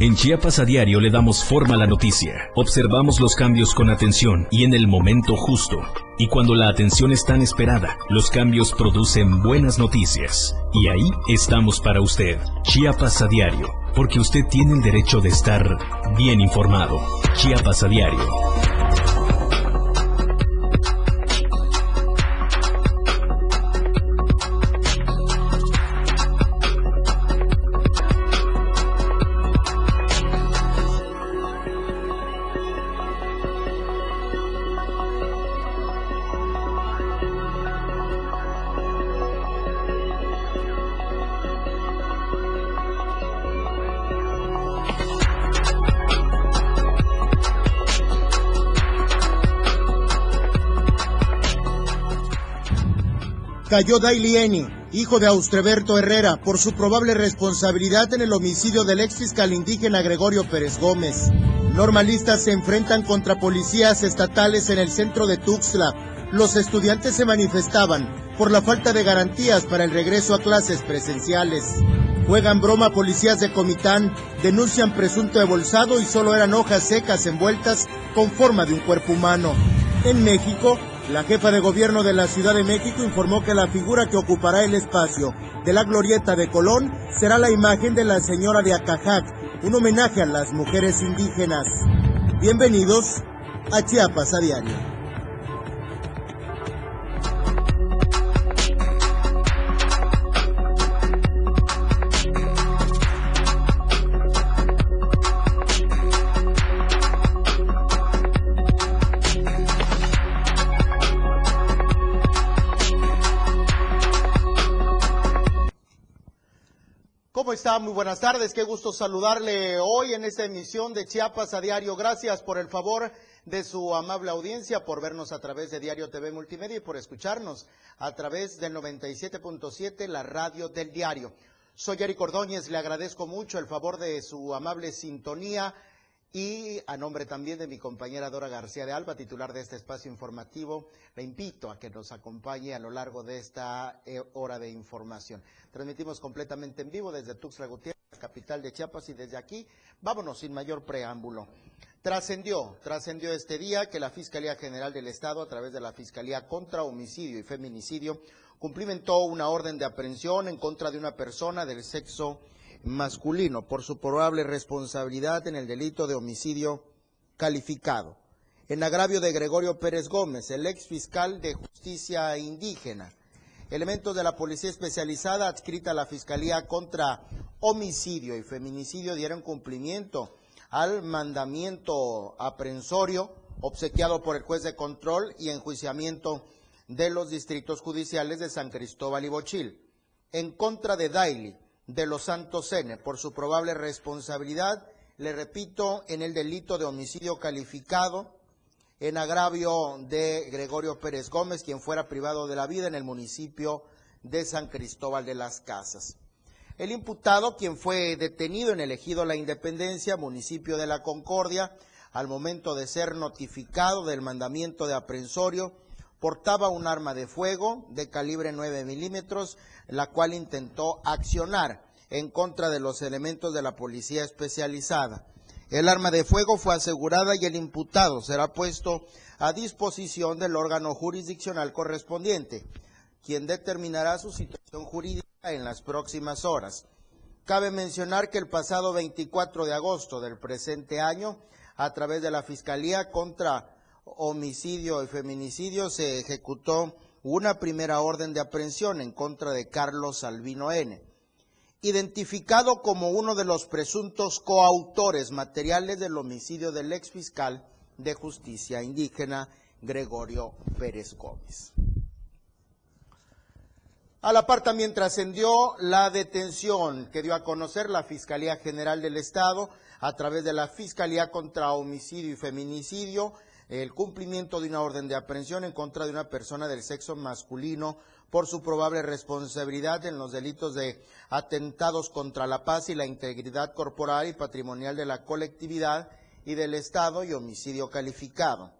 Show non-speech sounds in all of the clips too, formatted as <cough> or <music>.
En Chiapas a diario le damos forma a la noticia, observamos los cambios con atención y en el momento justo. Y cuando la atención es tan esperada, los cambios producen buenas noticias. Y ahí estamos para usted. Chiapas a diario, porque usted tiene el derecho de estar bien informado. Chiapas a diario. Cayó Dailieni, hijo de Austreberto Herrera, por su probable responsabilidad en el homicidio del ex fiscal indígena Gregorio Pérez Gómez. Normalistas se enfrentan contra policías estatales en el centro de Tuxtla. Los estudiantes se manifestaban por la falta de garantías para el regreso a clases presenciales. Juegan broma policías de Comitán, denuncian presunto embolsado y solo eran hojas secas envueltas con forma de un cuerpo humano. En México, la jefa de gobierno de la Ciudad de México informó que la figura que ocupará el espacio de la glorieta de Colón será la imagen de la señora de Acajac, un homenaje a las mujeres indígenas. Bienvenidos a Chiapas a Diario. Muy buenas tardes. Qué gusto saludarle hoy en esta emisión de Chiapas a Diario. Gracias por el favor de su amable audiencia, por vernos a través de Diario TV Multimedia y por escucharnos a través del 97.7, la radio del diario. Soy Eric Ordóñez, le agradezco mucho el favor de su amable sintonía y a nombre también de mi compañera Dora García de Alba, titular de este espacio informativo, le invito a que nos acompañe a lo largo de esta eh, hora de información. Transmitimos completamente en vivo desde Tuxtla Gutiérrez, capital de Chiapas, y desde aquí vámonos sin mayor preámbulo. Trascendió, trascendió este día que la Fiscalía General del Estado, a través de la Fiscalía contra Homicidio y Feminicidio, cumplimentó una orden de aprehensión en contra de una persona del sexo masculino por su probable responsabilidad en el delito de homicidio calificado. En agravio de Gregorio Pérez Gómez, el ex fiscal de justicia indígena. Elementos de la policía especializada adscrita a la Fiscalía contra homicidio y feminicidio dieron cumplimiento al mandamiento aprensorio obsequiado por el juez de control y enjuiciamiento de los distritos judiciales de San Cristóbal y Bochil en contra de Daily, de los Santos N por su probable responsabilidad, le repito, en el delito de homicidio calificado en agravio de Gregorio Pérez Gómez, quien fuera privado de la vida en el municipio de San Cristóbal de las Casas. El imputado, quien fue detenido en el ejido La Independencia, municipio de La Concordia, al momento de ser notificado del mandamiento de aprensorio, portaba un arma de fuego de calibre 9 milímetros, la cual intentó accionar en contra de los elementos de la policía especializada. El arma de fuego fue asegurada y el imputado será puesto a disposición del órgano jurisdiccional correspondiente, quien determinará su situación jurídica en las próximas horas. Cabe mencionar que el pasado 24 de agosto del presente año, a través de la Fiscalía contra Homicidio y Feminicidio, se ejecutó una primera orden de aprehensión en contra de Carlos Albino N., identificado como uno de los presuntos coautores materiales del homicidio del ex fiscal de justicia indígena Gregorio Pérez Gómez. A la par también trascendió la detención que dio a conocer la Fiscalía General del Estado a través de la Fiscalía contra Homicidio y Feminicidio el cumplimiento de una orden de aprehensión en contra de una persona del sexo masculino por su probable responsabilidad en los delitos de atentados contra la paz y la integridad corporal y patrimonial de la colectividad y del Estado y homicidio calificado.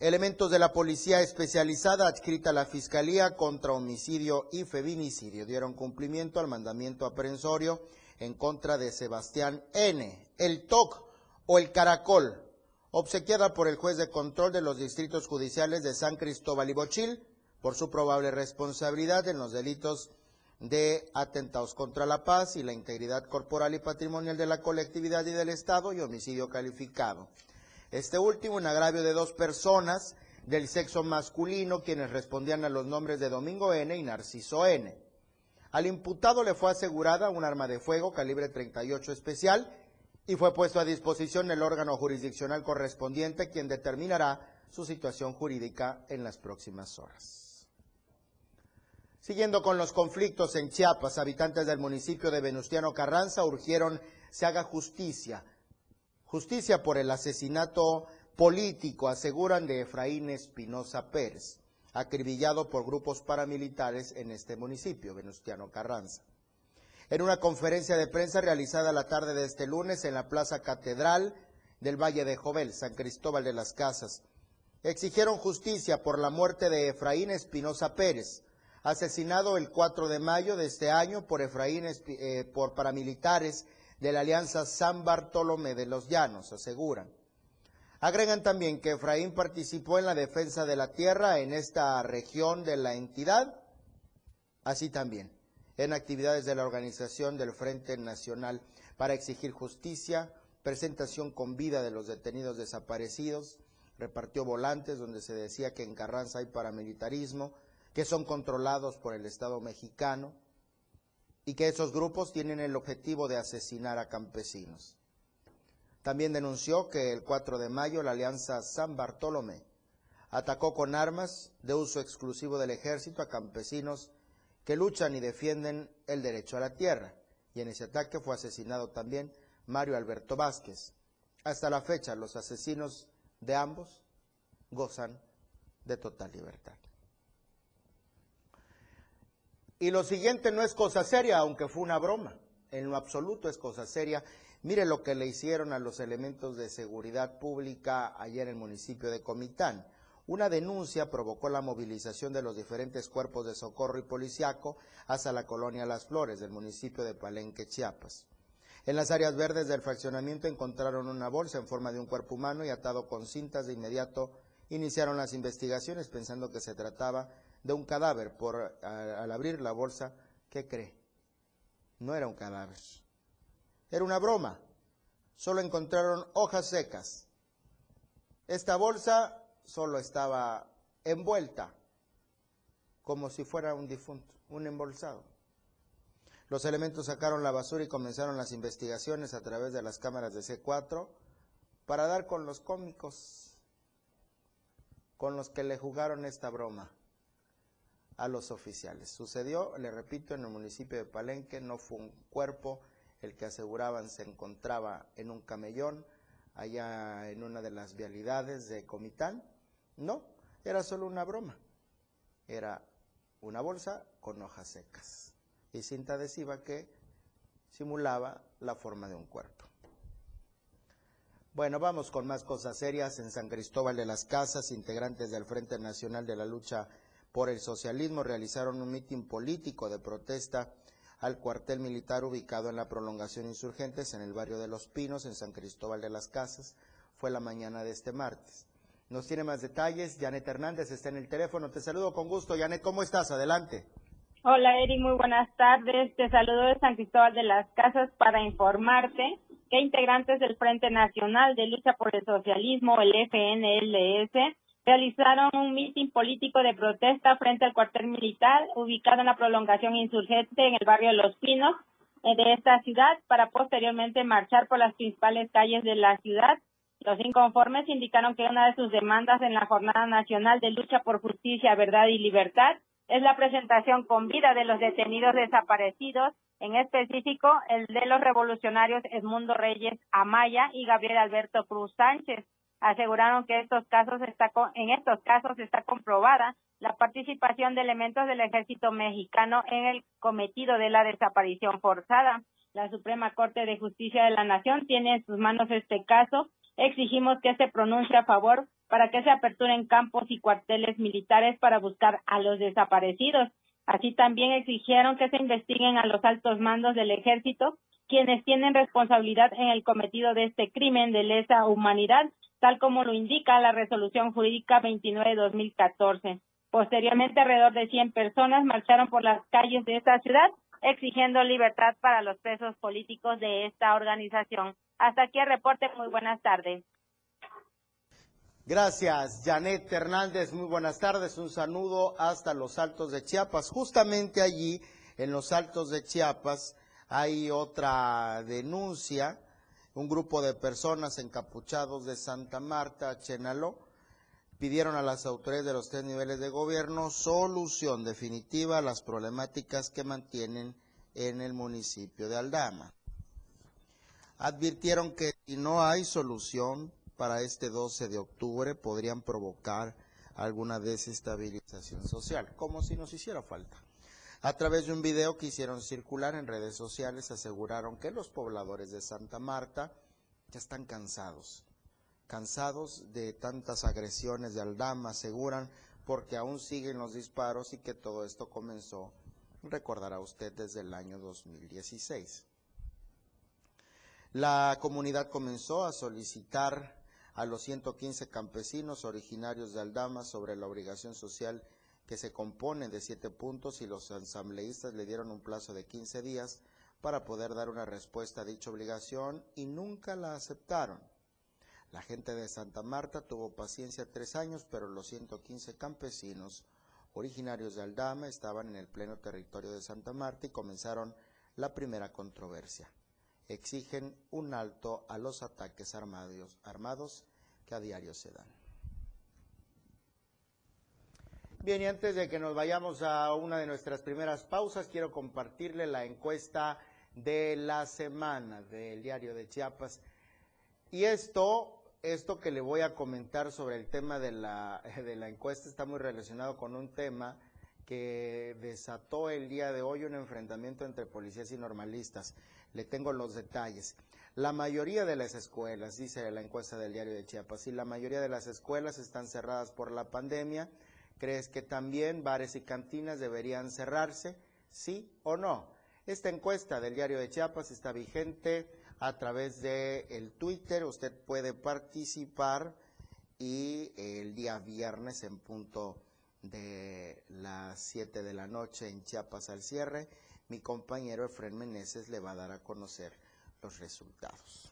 Elementos de la policía especializada adscrita a la Fiscalía contra homicidio y feminicidio dieron cumplimiento al mandamiento aprehensorio en contra de Sebastián N., el TOC o el Caracol, obsequiada por el juez de control de los distritos judiciales de San Cristóbal y Bochil por su probable responsabilidad en los delitos de atentados contra la paz y la integridad corporal y patrimonial de la colectividad y del Estado y homicidio calificado. Este último, un agravio de dos personas del sexo masculino, quienes respondían a los nombres de Domingo N. y Narciso N. Al imputado le fue asegurada un arma de fuego calibre 38 especial y fue puesto a disposición el órgano jurisdiccional correspondiente, quien determinará su situación jurídica en las próximas horas. Siguiendo con los conflictos en Chiapas, habitantes del municipio de Venustiano Carranza urgieron se haga justicia. Justicia por el asesinato político, aseguran, de Efraín Espinosa Pérez, acribillado por grupos paramilitares en este municipio, Venustiano Carranza. En una conferencia de prensa realizada la tarde de este lunes en la Plaza Catedral del Valle de Jovel, San Cristóbal de las Casas, exigieron justicia por la muerte de Efraín Espinosa Pérez, asesinado el 4 de mayo de este año por Efraín, eh, por paramilitares de la Alianza San Bartolomé de los Llanos, aseguran. Agregan también que Efraín participó en la defensa de la tierra en esta región de la entidad, así también en actividades de la organización del Frente Nacional para exigir justicia, presentación con vida de los detenidos desaparecidos, repartió volantes donde se decía que en Carranza hay paramilitarismo, que son controlados por el Estado mexicano y que esos grupos tienen el objetivo de asesinar a campesinos. También denunció que el 4 de mayo la Alianza San Bartolomé atacó con armas de uso exclusivo del ejército a campesinos que luchan y defienden el derecho a la tierra, y en ese ataque fue asesinado también Mario Alberto Vázquez. Hasta la fecha, los asesinos de ambos gozan de total libertad. Y lo siguiente no es cosa seria, aunque fue una broma. En lo absoluto es cosa seria. Mire lo que le hicieron a los elementos de seguridad pública ayer en el municipio de Comitán. Una denuncia provocó la movilización de los diferentes cuerpos de socorro y policiaco hasta la colonia Las Flores del municipio de Palenque, Chiapas. En las áreas verdes del fraccionamiento encontraron una bolsa en forma de un cuerpo humano y atado con cintas. De inmediato iniciaron las investigaciones pensando que se trataba de un cadáver. Por, al abrir la bolsa, ¿qué cree? No era un cadáver. Era una broma. Solo encontraron hojas secas. Esta bolsa solo estaba envuelta, como si fuera un difunto, un embolsado. Los elementos sacaron la basura y comenzaron las investigaciones a través de las cámaras de C4 para dar con los cómicos con los que le jugaron esta broma a los oficiales. Sucedió, le repito, en el municipio de Palenque, no fue un cuerpo el que aseguraban se encontraba en un camellón allá en una de las vialidades de Comitán. No, era solo una broma. Era una bolsa con hojas secas y cinta adhesiva que simulaba la forma de un cuerpo. Bueno, vamos con más cosas serias. En San Cristóbal de las Casas, integrantes del Frente Nacional de la Lucha por el socialismo realizaron un mitin político de protesta al cuartel militar ubicado en la prolongación Insurgentes en el barrio de Los Pinos, en San Cristóbal de las Casas. Fue la mañana de este martes. Nos tiene más detalles. Janet Hernández está en el teléfono. Te saludo con gusto. Janet, ¿cómo estás? Adelante. Hola, Eri. Muy buenas tardes. Te saludo de San Cristóbal de las Casas para informarte que integrantes del Frente Nacional de Lucha por el Socialismo, el FNLS, realizaron un mitin político de protesta frente al cuartel militar ubicado en la prolongación insurgente en el barrio Los Pinos eh, de esta ciudad para posteriormente marchar por las principales calles de la ciudad. Los inconformes indicaron que una de sus demandas en la Jornada Nacional de Lucha por Justicia, Verdad y Libertad es la presentación con vida de los detenidos desaparecidos, en específico el de los revolucionarios Edmundo Reyes Amaya y Gabriel Alberto Cruz Sánchez aseguraron que en estos casos está comprobada la participación de elementos del ejército mexicano en el cometido de la desaparición forzada. La Suprema Corte de Justicia de la Nación tiene en sus manos este caso. Exigimos que se pronuncie a favor para que se aperturen campos y cuarteles militares para buscar a los desaparecidos. Así también exigieron que se investiguen a los altos mandos del ejército quienes tienen responsabilidad en el cometido de este crimen de lesa humanidad, tal como lo indica la resolución jurídica 29 de 2014. Posteriormente, alrededor de 100 personas marcharon por las calles de esta ciudad exigiendo libertad para los presos políticos de esta organización. Hasta aquí el reporte. Muy buenas tardes. Gracias, Janet Hernández. Muy buenas tardes. Un saludo hasta los Altos de Chiapas. Justamente allí, en los Altos de Chiapas, hay otra denuncia. Un grupo de personas encapuchados de Santa Marta, Chenaló, pidieron a las autoridades de los tres niveles de gobierno solución definitiva a las problemáticas que mantienen en el municipio de Aldama. Advirtieron que si no hay solución, para este 12 de octubre podrían provocar alguna desestabilización social, como si nos hiciera falta. A través de un video que hicieron circular en redes sociales aseguraron que los pobladores de Santa Marta ya están cansados, cansados de tantas agresiones de Aldama, aseguran, porque aún siguen los disparos y que todo esto comenzó, recordará usted, desde el año 2016. La comunidad comenzó a solicitar a los 115 campesinos originarios de Aldama sobre la obligación social que se compone de siete puntos y los asambleístas le dieron un plazo de 15 días para poder dar una respuesta a dicha obligación y nunca la aceptaron. La gente de Santa Marta tuvo paciencia tres años, pero los 115 campesinos originarios de Aldama estaban en el pleno territorio de Santa Marta y comenzaron la primera controversia exigen un alto a los ataques armados, armados que a diario se dan. Bien, y antes de que nos vayamos a una de nuestras primeras pausas, quiero compartirle la encuesta de la semana del diario de Chiapas. Y esto, esto que le voy a comentar sobre el tema de la, <laughs> de la encuesta está muy relacionado con un tema que desató el día de hoy un enfrentamiento entre policías y normalistas. Le tengo los detalles. La mayoría de las escuelas, dice la encuesta del diario de Chiapas, y la mayoría de las escuelas están cerradas por la pandemia. ¿Crees que también bares y cantinas deberían cerrarse? ¿Sí o no? Esta encuesta del diario de Chiapas está vigente a través de el Twitter. Usted puede participar y el día viernes en punto de las 7 de la noche en Chiapas al cierre, mi compañero Efren Meneses le va a dar a conocer los resultados.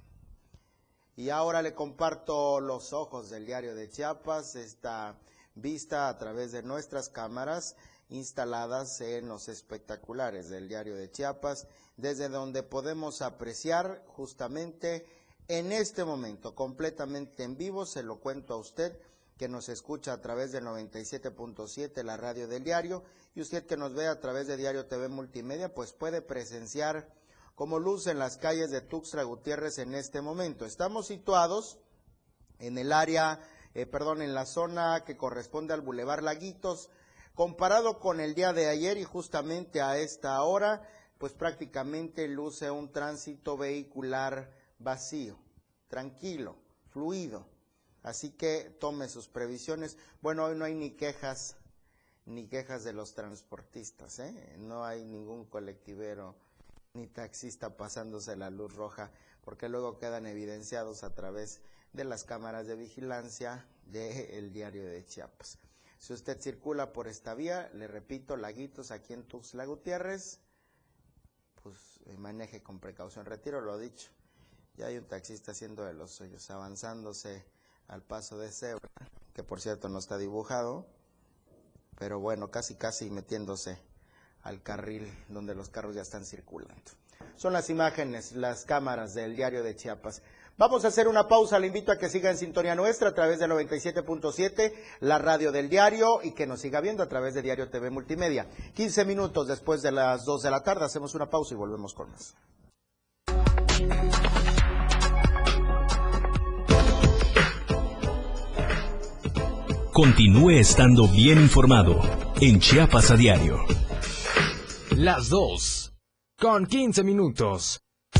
Y ahora le comparto los ojos del diario de Chiapas, esta vista a través de nuestras cámaras instaladas en los espectaculares del diario de Chiapas, desde donde podemos apreciar justamente en este momento, completamente en vivo, se lo cuento a usted, que nos escucha a través del 97.7, la radio del diario, y usted que nos ve a través de Diario TV Multimedia, pues puede presenciar como luz en las calles de Tuxtla Gutiérrez en este momento. Estamos situados en el área, eh, perdón, en la zona que corresponde al Boulevard Laguitos, comparado con el día de ayer y justamente a esta hora, pues prácticamente luce un tránsito vehicular vacío, tranquilo, fluido Así que tome sus previsiones. Bueno, hoy no hay ni quejas, ni quejas de los transportistas, ¿eh? No hay ningún colectivero ni taxista pasándose la luz roja, porque luego quedan evidenciados a través de las cámaras de vigilancia del diario de Chiapas. Si usted circula por esta vía, le repito, Laguitos aquí en Tuxtla Gutiérrez, pues eh, maneje con precaución. Retiro lo dicho. Ya hay un taxista haciendo de los suyos, avanzándose al paso de cebra, que por cierto no está dibujado, pero bueno, casi casi metiéndose al carril donde los carros ya están circulando. Son las imágenes, las cámaras del diario de Chiapas. Vamos a hacer una pausa, le invito a que siga en sintonía nuestra a través del 97.7, la radio del diario, y que nos siga viendo a través de Diario TV Multimedia. 15 minutos después de las 2 de la tarde, hacemos una pausa y volvemos con más. Continúe estando bien informado en Chiapas a diario. Las 2. Con 15 minutos.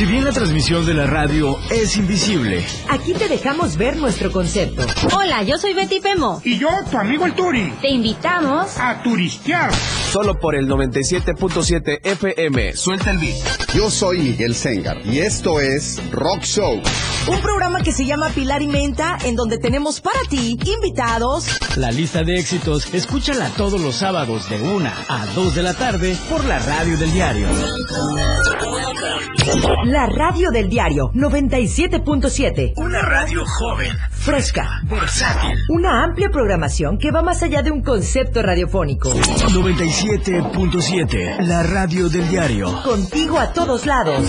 Si bien la transmisión de la radio es invisible, aquí te dejamos ver nuestro concepto. Hola, yo soy Betty Pemo. Y yo, tu amigo el Turi. Te invitamos a turistear. Solo por el 97.7 FM. Suelta el beat. Yo soy Miguel Sengar y esto es Rock Show. Un programa que se llama Pilar y Menta, en donde tenemos para ti invitados. La lista de éxitos, escúchala todos los sábados de 1 a 2 de la tarde por la radio del diario. La radio del diario 97.7. Una radio joven, fresca, versátil. Una amplia programación que va más allá de un concepto radiofónico. 97.7. La radio del diario. Contigo a todos lados.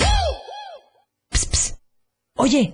Oye,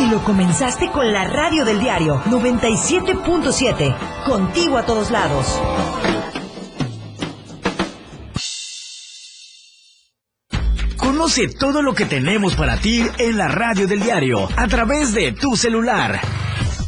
Y lo comenzaste con la radio del diario 97.7. Contigo a todos lados. Conoce todo lo que tenemos para ti en la radio del diario a través de tu celular.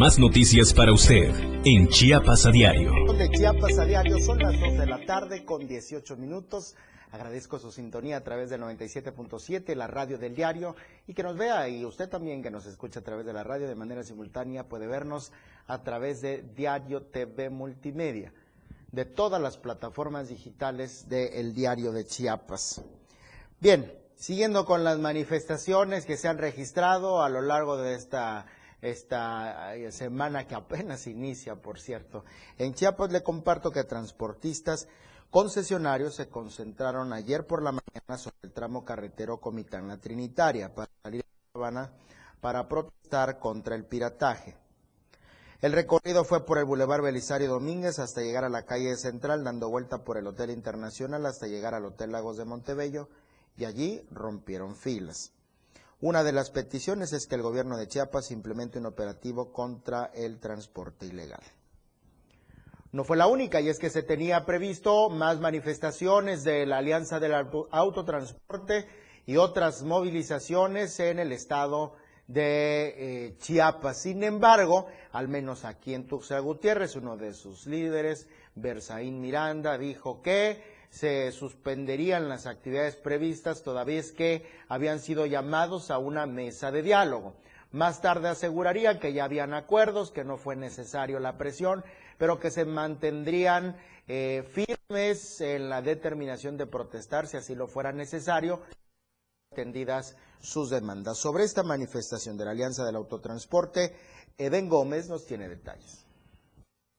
Más noticias para usted en Chiapas a diario. De Chiapas a diario son las 2 de la tarde con 18 minutos. Agradezco su sintonía a través del 97.7, la radio del diario, y que nos vea, y usted también que nos escucha a través de la radio de manera simultánea puede vernos a través de Diario TV Multimedia, de todas las plataformas digitales del Diario de Chiapas. Bien, siguiendo con las manifestaciones que se han registrado a lo largo de esta esta semana que apenas inicia, por cierto. En Chiapas le comparto que transportistas concesionarios se concentraron ayer por la mañana sobre el tramo carretero Comitán-La Trinitaria para salir a La Habana para protestar contra el pirataje. El recorrido fue por el Boulevard Belisario Domínguez hasta llegar a la calle central, dando vuelta por el Hotel Internacional hasta llegar al Hotel Lagos de Montebello y allí rompieron filas. Una de las peticiones es que el gobierno de Chiapas implemente un operativo contra el transporte ilegal. No fue la única, y es que se tenía previsto más manifestaciones de la Alianza del Autotransporte y otras movilizaciones en el estado de eh, Chiapas. Sin embargo, al menos aquí en Tuxtla Gutiérrez, uno de sus líderes, Berzaín Miranda, dijo que se suspenderían las actividades previstas todavía es que habían sido llamados a una mesa de diálogo. Más tarde asegurarían que ya habían acuerdos, que no fue necesario la presión, pero que se mantendrían eh, firmes en la determinación de protestar si así lo fuera necesario, atendidas sus demandas. Sobre esta manifestación de la Alianza del Autotransporte, Eden Gómez nos tiene detalles.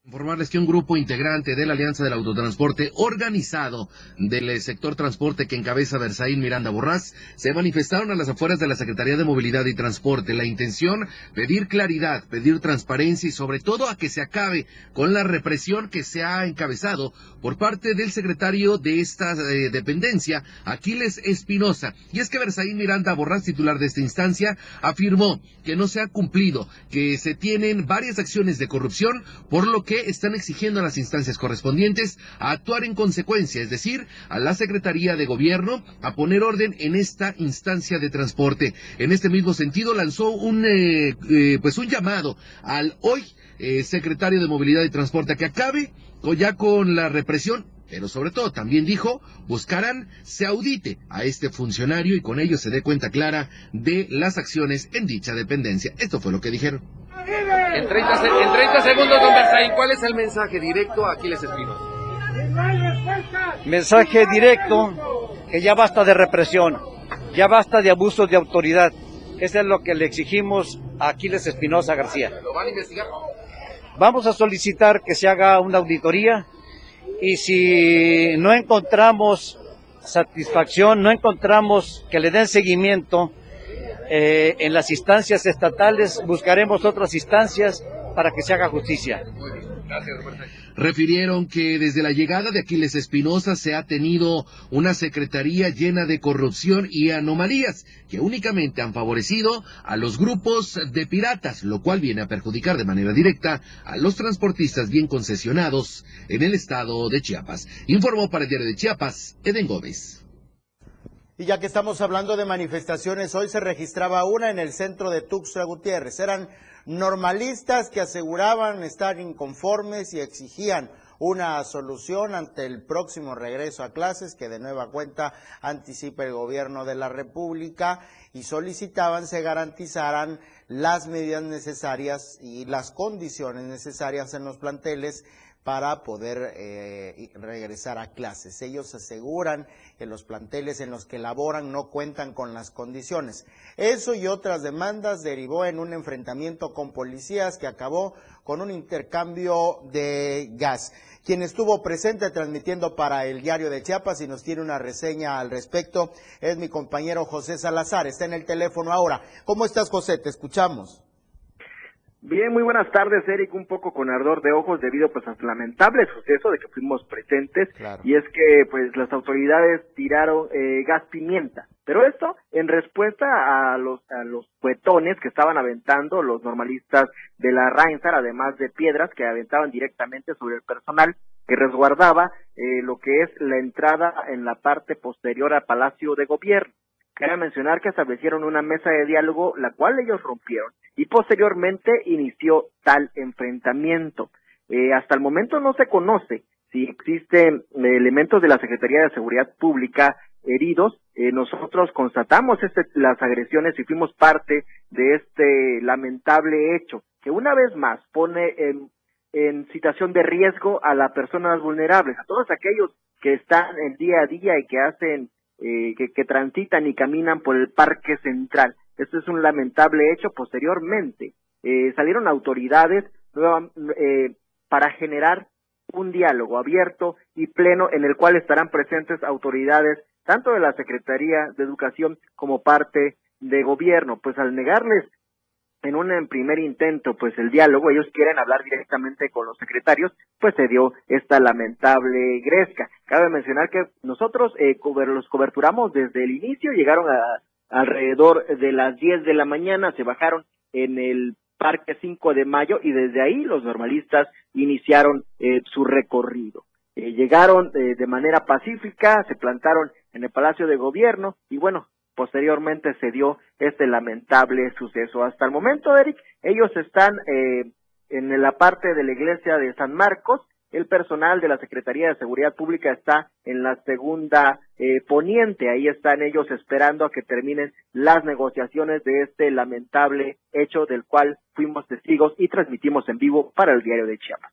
Informarles que un grupo integrante de la Alianza del Autotransporte organizado del sector transporte que encabeza Versaín Miranda Borrás se manifestaron a las afueras de la Secretaría de Movilidad y Transporte. La intención, pedir claridad, pedir transparencia y sobre todo a que se acabe con la represión que se ha encabezado por parte del secretario de esta eh, dependencia, Aquiles Espinosa. Y es que Versaín Miranda Borrás, titular de esta instancia, afirmó que no se ha cumplido, que se tienen varias acciones de corrupción, por lo que que están exigiendo a las instancias correspondientes a actuar en consecuencia, es decir, a la Secretaría de Gobierno a poner orden en esta instancia de transporte. En este mismo sentido, lanzó un, eh, eh, pues un llamado al hoy eh, secretario de Movilidad y Transporte a que acabe ya con la represión pero sobre todo también dijo, buscarán se audite a este funcionario y con ello se dé cuenta clara de las acciones en dicha dependencia. Esto fue lo que dijeron. En 30, segundos, don Berzaín, ¿cuál es el mensaje directo a Aquiles Espinosa? Mensaje directo, que ya basta de represión, ya basta de abusos de autoridad. Eso es lo que le exigimos a Aquiles Espinosa García. ¿Lo van a investigar? Vamos a solicitar que se haga una auditoría y si no encontramos satisfacción, no encontramos que le den seguimiento eh, en las instancias estatales, buscaremos otras instancias para que se haga justicia. Refirieron que desde la llegada de Aquiles Espinosa se ha tenido una secretaría llena de corrupción y anomalías que únicamente han favorecido a los grupos de piratas, lo cual viene a perjudicar de manera directa a los transportistas bien concesionados en el estado de Chiapas. Informó para el diario de Chiapas, Eden Gómez. Y ya que estamos hablando de manifestaciones, hoy se registraba una en el centro de Tuxtla Gutiérrez. Eran normalistas que aseguraban estar inconformes y exigían una solución ante el próximo regreso a clases que de nueva cuenta anticipa el gobierno de la República y solicitaban se garantizaran las medidas necesarias y las condiciones necesarias en los planteles para poder eh, regresar a clases. Ellos aseguran que los planteles en los que laboran no cuentan con las condiciones. Eso y otras demandas derivó en un enfrentamiento con policías que acabó con un intercambio de gas. Quien estuvo presente transmitiendo para el diario de Chiapas y nos tiene una reseña al respecto es mi compañero José Salazar. Está en el teléfono ahora. ¿Cómo estás, José? Te escuchamos. Bien, muy buenas tardes, Eric. Un poco con ardor de ojos debido pues al lamentable suceso de que fuimos presentes y es que pues las autoridades tiraron eh, gas pimienta. Pero esto en respuesta a los a los cuetones que estaban aventando los normalistas de la Reinsar, además de piedras que aventaban directamente sobre el personal que resguardaba eh, lo que es la entrada en la parte posterior al Palacio de Gobierno. Cabe mencionar que establecieron una mesa de diálogo, la cual ellos rompieron, y posteriormente inició tal enfrentamiento. Eh, hasta el momento no se conoce si existen eh, elementos de la Secretaría de Seguridad Pública heridos. Eh, nosotros constatamos este, las agresiones y fuimos parte de este lamentable hecho, que una vez más pone en, en situación de riesgo a las personas vulnerables, a todos aquellos que están en día a día y que hacen eh, que, transitan y caminan por el Parque Central. Esto es un lamentable hecho. Posteriormente eh, salieron autoridades eh, para generar un diálogo abierto y pleno en el cual estarán presentes autoridades tanto de la Secretaría de Educación como parte de gobierno. Pues al negarles en un primer intento, pues el diálogo, ellos quieren hablar directamente con los secretarios, pues se dio esta lamentable gresca. Cabe mencionar que nosotros eh, los coberturamos desde el inicio, llegaron a alrededor de las 10 de la mañana, se bajaron en el Parque 5 de Mayo y desde ahí los normalistas iniciaron eh, su recorrido. Eh, llegaron eh, de manera pacífica, se plantaron en el Palacio de Gobierno y bueno, posteriormente se dio este lamentable suceso. Hasta el momento, Eric, ellos están eh, en la parte de la iglesia de San Marcos. El personal de la Secretaría de Seguridad Pública está en la segunda eh, poniente. Ahí están ellos esperando a que terminen las negociaciones de este lamentable hecho del cual fuimos testigos y transmitimos en vivo para el diario de Chiapas.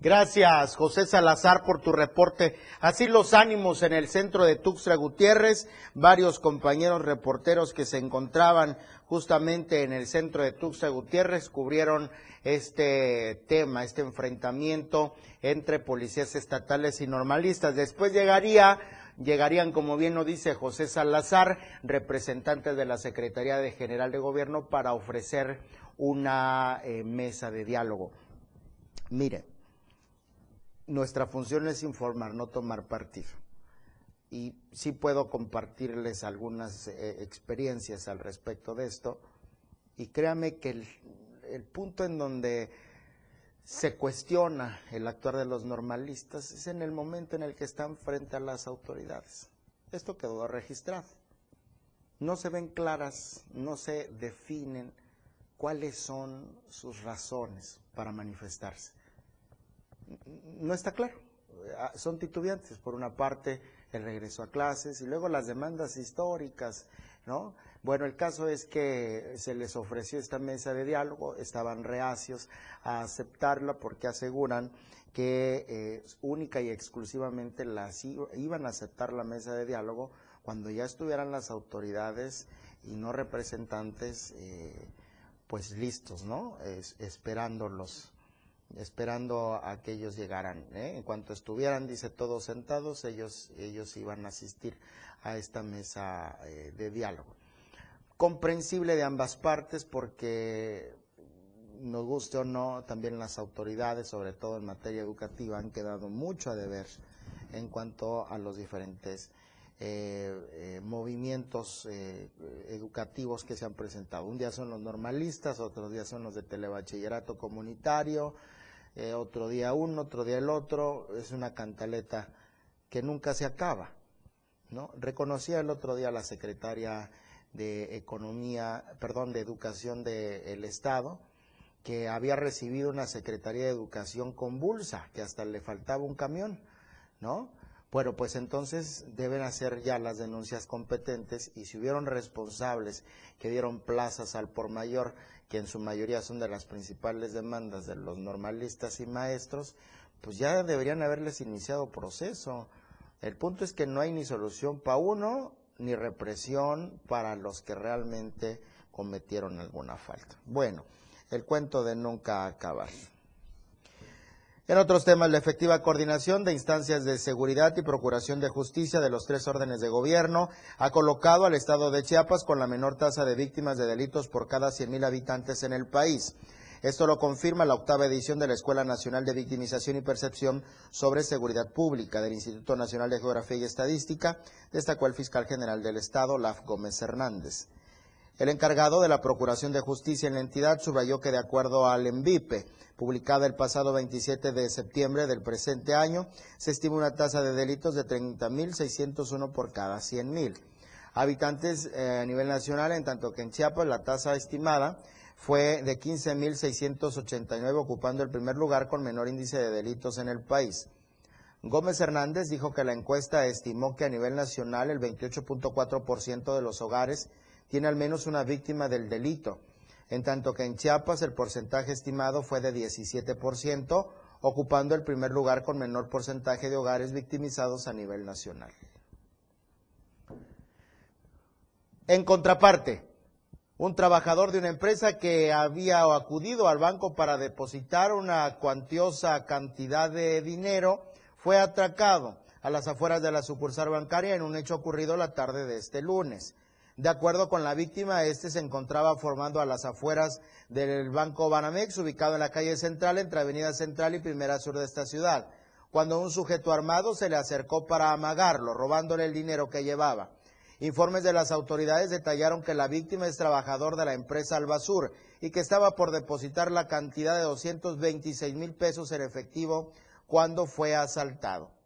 Gracias, José Salazar, por tu reporte. Así los ánimos en el centro de Tuxtla Gutiérrez. Varios compañeros reporteros que se encontraban justamente en el centro de Tuxtla Gutiérrez cubrieron este tema, este enfrentamiento entre policías estatales y normalistas. Después llegaría llegarían, como bien lo dice José Salazar, representantes de la Secretaría de General de Gobierno para ofrecer una eh, mesa de diálogo. Mire, nuestra función es informar, no tomar partido. Y sí puedo compartirles algunas eh, experiencias al respecto de esto. Y créame que el punto en donde se cuestiona el actuar de los normalistas es en el momento en el que están frente a las autoridades. Esto quedó registrado. No se ven claras, no se definen cuáles son sus razones para manifestarse. No está claro. Ah, son titubeantes. Por una parte, el regreso a clases y luego las demandas históricas, ¿no? Bueno, el caso es que se les ofreció esta mesa de diálogo, estaban reacios a aceptarla porque aseguran que eh, única y exclusivamente las iban a aceptar la mesa de diálogo cuando ya estuvieran las autoridades y no representantes eh, pues listos, ¿no? esperándolos esperando a que ellos llegaran. ¿eh? En cuanto estuvieran, dice, todos sentados, ellos, ellos iban a asistir a esta mesa eh, de diálogo. Comprensible de ambas partes porque, nos guste o no, también las autoridades, sobre todo en materia educativa, han quedado mucho a deber en cuanto a los diferentes eh, movimientos educativos que se han presentado. Un día son los normalistas, otros días son los de telebachillerato comunitario, eh, otro día uno, otro día el otro, es una cantaleta que nunca se acaba. ¿no? Reconocía el otro día la secretaria de Economía, perdón, de Educación del Estado, que había recibido una Secretaría de Educación convulsa, que hasta le faltaba un camión, ¿no? Bueno, pues entonces deben hacer ya las denuncias competentes y si hubieron responsables que dieron plazas al por mayor que en su mayoría son de las principales demandas de los normalistas y maestros, pues ya deberían haberles iniciado proceso. El punto es que no hay ni solución para uno, ni represión para los que realmente cometieron alguna falta. Bueno, el cuento de nunca acabar. En otros temas, la efectiva coordinación de instancias de seguridad y procuración de justicia de los tres órdenes de gobierno ha colocado al estado de Chiapas con la menor tasa de víctimas de delitos por cada 100.000 habitantes en el país. Esto lo confirma la octava edición de la Escuela Nacional de Victimización y Percepción sobre Seguridad Pública del Instituto Nacional de Geografía y Estadística, destacó el fiscal general del Estado, Laf Gómez Hernández. El encargado de la Procuración de Justicia en la entidad subrayó que de acuerdo al ENVIPE, publicada el pasado 27 de septiembre del presente año, se estima una tasa de delitos de 30.601 por cada 100.000 habitantes eh, a nivel nacional, en tanto que en Chiapas la tasa estimada fue de 15.689, ocupando el primer lugar con menor índice de delitos en el país. Gómez Hernández dijo que la encuesta estimó que a nivel nacional el 28.4% de los hogares tiene al menos una víctima del delito, en tanto que en Chiapas el porcentaje estimado fue de 17%, ocupando el primer lugar con menor porcentaje de hogares victimizados a nivel nacional. En contraparte, un trabajador de una empresa que había acudido al banco para depositar una cuantiosa cantidad de dinero fue atracado a las afueras de la sucursal bancaria en un hecho ocurrido la tarde de este lunes. De acuerdo con la víctima, este se encontraba formando a las afueras del Banco Banamex, ubicado en la calle Central, entre Avenida Central y Primera Sur de esta ciudad, cuando un sujeto armado se le acercó para amagarlo, robándole el dinero que llevaba. Informes de las autoridades detallaron que la víctima es trabajador de la empresa Albasur y que estaba por depositar la cantidad de 226 mil pesos en efectivo cuando fue asaltado.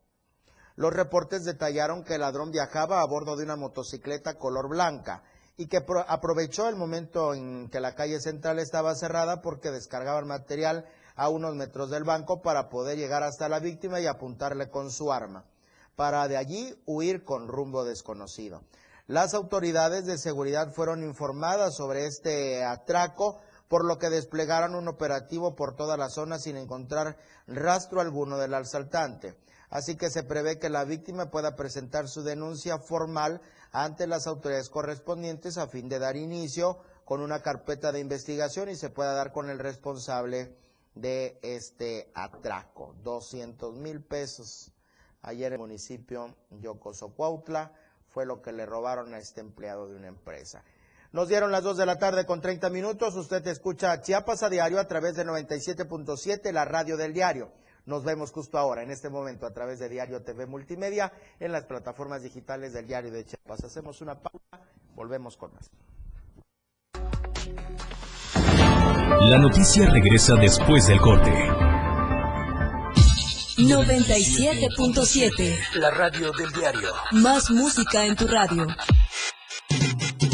Los reportes detallaron que el ladrón viajaba a bordo de una motocicleta color blanca y que aprovechó el momento en que la calle central estaba cerrada porque descargaban material a unos metros del banco para poder llegar hasta la víctima y apuntarle con su arma, para de allí huir con rumbo desconocido. Las autoridades de seguridad fueron informadas sobre este atraco, por lo que desplegaron un operativo por toda la zona sin encontrar rastro alguno del asaltante así que se prevé que la víctima pueda presentar su denuncia formal ante las autoridades correspondientes a fin de dar inicio con una carpeta de investigación y se pueda dar con el responsable de este atraco. 200 mil pesos ayer en el municipio Yocosocuautla fue lo que le robaron a este empleado de una empresa. Nos dieron las 2 de la tarde con 30 minutos. Usted escucha Chiapas a diario a través de 97.7, la radio del diario. Nos vemos justo ahora, en este momento, a través de Diario TV Multimedia, en las plataformas digitales del Diario de Chiapas. Hacemos una pausa, volvemos con más. La noticia regresa después del corte. 97.7 La radio del diario. Más música en tu radio.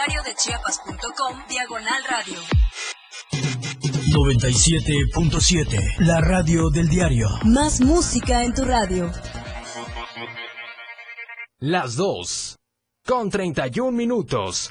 www.diariodechiapas.com Diagonal Radio. 97.7. La radio del diario. Más música en tu radio. Las 2. Con 31 minutos.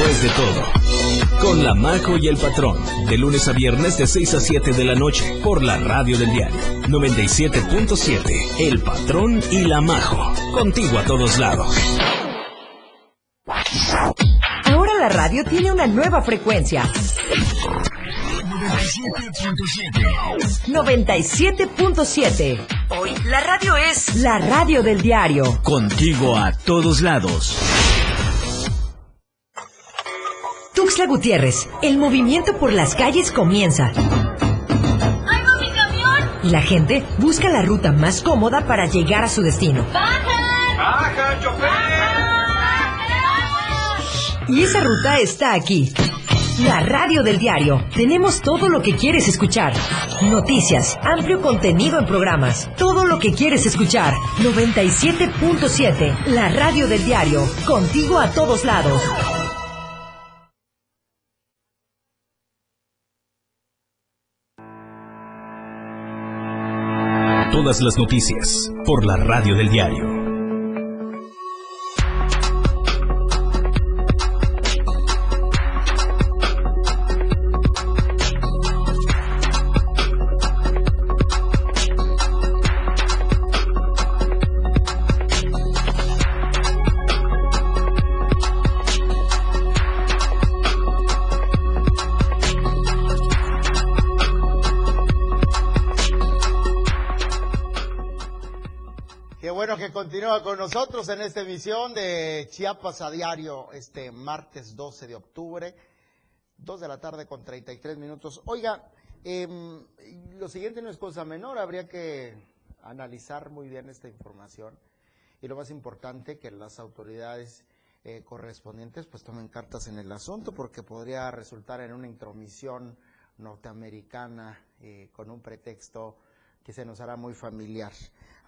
Después de todo, con la Majo y el Patrón, de lunes a viernes de 6 a 7 de la noche, por la radio del diario 97.7, El Patrón y la Majo, contigo a todos lados. Ahora la radio tiene una nueva frecuencia. 97.7. Hoy la radio es la radio del diario. Contigo a todos lados. Tuxtla Gutiérrez, el movimiento por las calles comienza. ¡Ay, mi camión! Y la gente busca la ruta más cómoda para llegar a su destino. ¡Bajan! ¡Baja, chofer! Y esa ruta está aquí. La radio del diario. Tenemos todo lo que quieres escuchar. Noticias, amplio contenido en programas. Todo lo que quieres escuchar. 97.7. La radio del diario. Contigo a todos lados. Las noticias por la radio del diario. Nosotros en esta emisión de Chiapas a diario, este martes 12 de octubre, 2 de la tarde con 33 minutos. Oiga, em, lo siguiente no es cosa menor, habría que analizar muy bien esta información y lo más importante que las autoridades eh, correspondientes pues tomen cartas en el asunto porque podría resultar en una intromisión norteamericana eh, con un pretexto que se nos hará muy familiar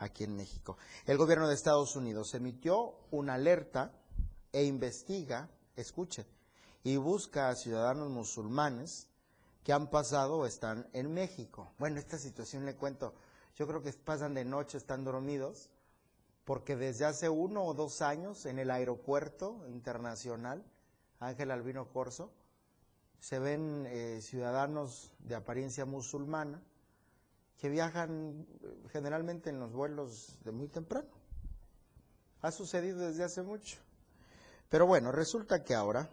aquí en México. El gobierno de Estados Unidos emitió una alerta e investiga, escuche, y busca a ciudadanos musulmanes que han pasado o están en México. Bueno, esta situación le cuento, yo creo que pasan de noche, están dormidos, porque desde hace uno o dos años en el aeropuerto internacional Ángel Albino Corso se ven eh, ciudadanos de apariencia musulmana que viajan eh, generalmente en los vuelos de muy temprano. Ha sucedido desde hace mucho. Pero bueno, resulta que ahora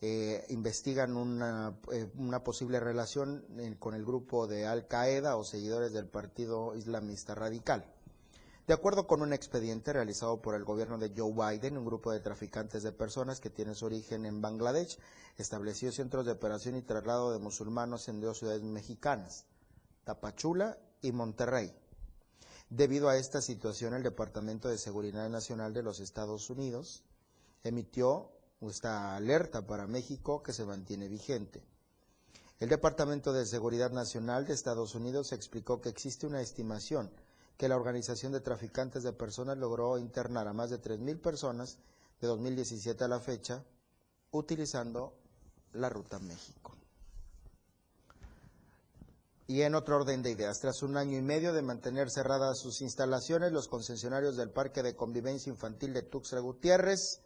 eh, investigan una, eh, una, posible relación con el grupo de Al Qaeda o seguidores del Partido Islamista Radical. De acuerdo con un expediente realizado por el gobierno de Joe Biden, un grupo de traficantes de personas que tiene su origen en Bangladesh estableció centros de operación y traslado de musulmanos en dos ciudades mexicanas, Tapachula y Monterrey. Debido a esta situación, el Departamento de Seguridad Nacional de los Estados Unidos emitió esta alerta para México que se mantiene vigente. El Departamento de Seguridad Nacional de Estados Unidos explicó que existe una estimación que la organización de traficantes de personas logró internar a más de 3.000 personas de 2017 a la fecha utilizando la ruta México. Y en otro orden de ideas, tras un año y medio de mantener cerradas sus instalaciones, los concesionarios del Parque de Convivencia Infantil de Tuxtla Gutiérrez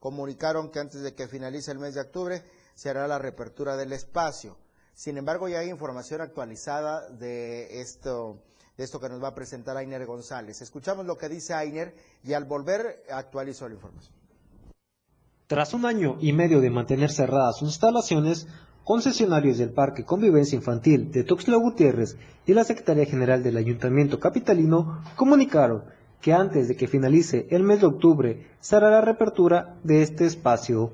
comunicaron que antes de que finalice el mes de octubre se hará la reapertura del espacio. Sin embargo, ya hay información actualizada de esto, de esto que nos va a presentar Ainer González. Escuchamos lo que dice Ainer y al volver actualizo la información. Tras un año y medio de mantener cerradas sus instalaciones, concesionarios del Parque Convivencia Infantil de Tuxtla Gutiérrez y la Secretaría General del Ayuntamiento Capitalino comunicaron que antes de que finalice el mes de octubre se hará la reapertura de este espacio.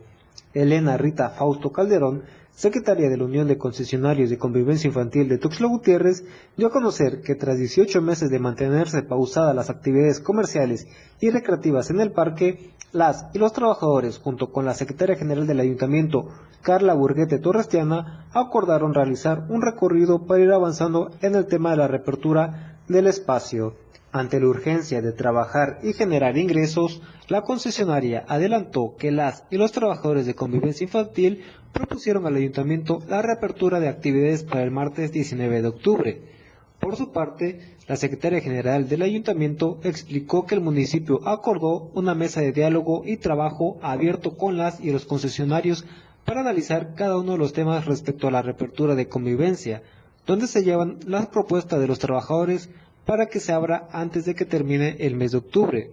Elena Rita Fausto Calderón, secretaria de la Unión de Concesionarios de Convivencia Infantil de Tuxtla Gutiérrez, dio a conocer que tras 18 meses de mantenerse pausadas las actividades comerciales y recreativas en el parque, las y los trabajadores, junto con la secretaria general del ayuntamiento, Carla Burguete Torrestiana, acordaron realizar un recorrido para ir avanzando en el tema de la reapertura del espacio. Ante la urgencia de trabajar y generar ingresos, la concesionaria adelantó que las y los trabajadores de convivencia infantil propusieron al ayuntamiento la reapertura de actividades para el martes 19 de octubre. Por su parte, la secretaria general del ayuntamiento explicó que el municipio acordó una mesa de diálogo y trabajo abierto con las y los concesionarios para analizar cada uno de los temas respecto a la reapertura de convivencia, donde se llevan las propuestas de los trabajadores para que se abra antes de que termine el mes de octubre.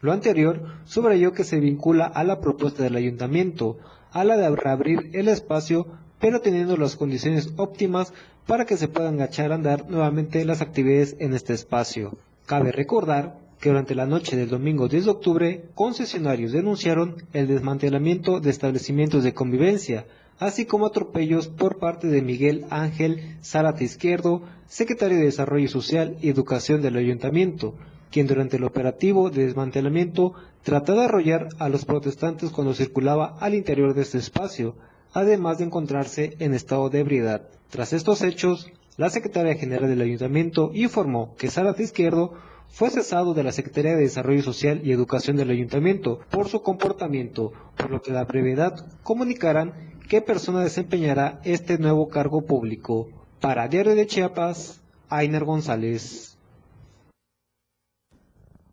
Lo anterior subrayó que se vincula a la propuesta del ayuntamiento, a la de reabrir el espacio, pero teniendo las condiciones óptimas para que se puedan echar a andar nuevamente las actividades en este espacio. Cabe recordar que durante la noche del domingo 10 de octubre, concesionarios denunciaron el desmantelamiento de establecimientos de convivencia, así como atropellos por parte de Miguel Ángel Zárate Izquierdo, secretario de Desarrollo Social y Educación del Ayuntamiento, quien durante el operativo de desmantelamiento trató de arrollar a los protestantes cuando circulaba al interior de este espacio, además de encontrarse en estado de ebriedad. Tras estos hechos, la secretaria general del ayuntamiento informó que Zárate Izquierdo fue cesado de la Secretaría de Desarrollo Social y Educación del Ayuntamiento por su comportamiento, por lo que la brevedad comunicarán qué persona desempeñará este nuevo cargo público. Para Diario de Chiapas, Ainer González.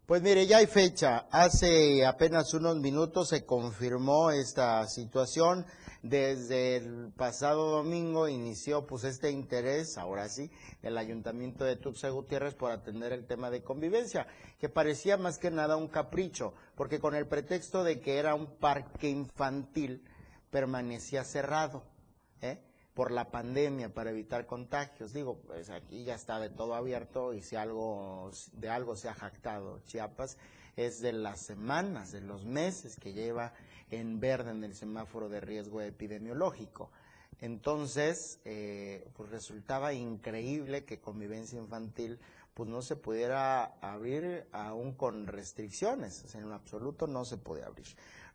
Pues mire, ya hay fecha. Hace apenas unos minutos se confirmó esta situación. Desde el pasado domingo inició pues este interés, ahora sí, el ayuntamiento de Tuxtla Gutiérrez por atender el tema de convivencia, que parecía más que nada un capricho, porque con el pretexto de que era un parque infantil permanecía cerrado. ¿eh? por la pandemia para evitar contagios. Digo, pues aquí ya está de todo abierto y si algo de algo se ha jactado Chiapas es de las semanas, de los meses que lleva en verde en el semáforo de riesgo epidemiológico. Entonces, eh, pues resultaba increíble que convivencia infantil pues no se pudiera abrir aún con restricciones, en absoluto no se puede abrir.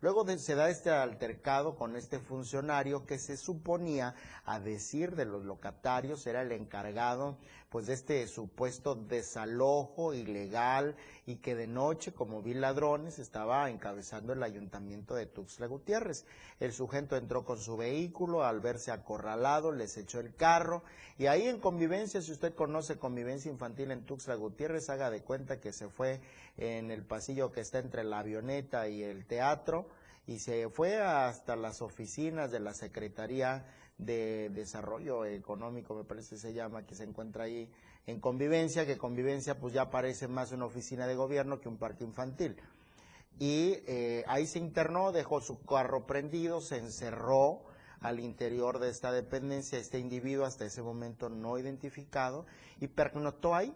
Luego se da este altercado con este funcionario que se suponía, a decir de los locatarios, era el encargado pues de este supuesto desalojo ilegal y que de noche, como vi ladrones, estaba encabezando el ayuntamiento de Tuxtla Gutiérrez. El sujeto entró con su vehículo, al verse acorralado, les echó el carro y ahí en convivencia, si usted conoce convivencia infantil en Tuxtla Gutiérrez, haga de cuenta que se fue en el pasillo que está entre la avioneta y el teatro y se fue hasta las oficinas de la Secretaría de Desarrollo Económico, me parece que se llama, que se encuentra ahí en Convivencia, que Convivencia pues ya parece más una oficina de gobierno que un parque infantil. Y eh, ahí se internó, dejó su carro prendido, se encerró al interior de esta dependencia, este individuo hasta ese momento no identificado, y pernoctó ahí,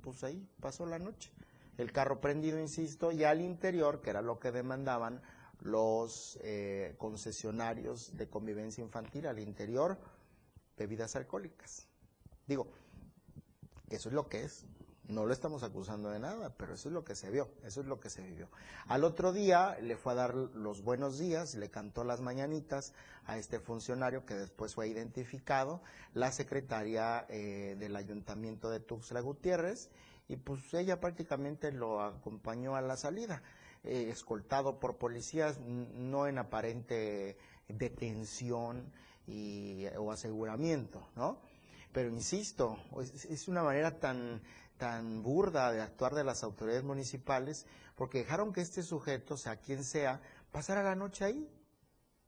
pues ahí pasó la noche. El carro prendido, insisto, y al interior, que era lo que demandaban, los eh, concesionarios de convivencia infantil al interior bebidas alcohólicas. Digo, eso es lo que es. No lo estamos acusando de nada, pero eso es lo que se vio, eso es lo que se vivió. Al otro día le fue a dar los buenos días, le cantó las mañanitas a este funcionario que después fue identificado, la secretaria eh, del ayuntamiento de Tuxtla Gutiérrez, y pues ella prácticamente lo acompañó a la salida. Eh, escoltado por policías, no en aparente detención y, o aseguramiento, ¿no? pero insisto, es, una manera tan, tan burda de actuar de las autoridades municipales, porque dejaron que este sujeto, sea quien sea, pasara la noche ahí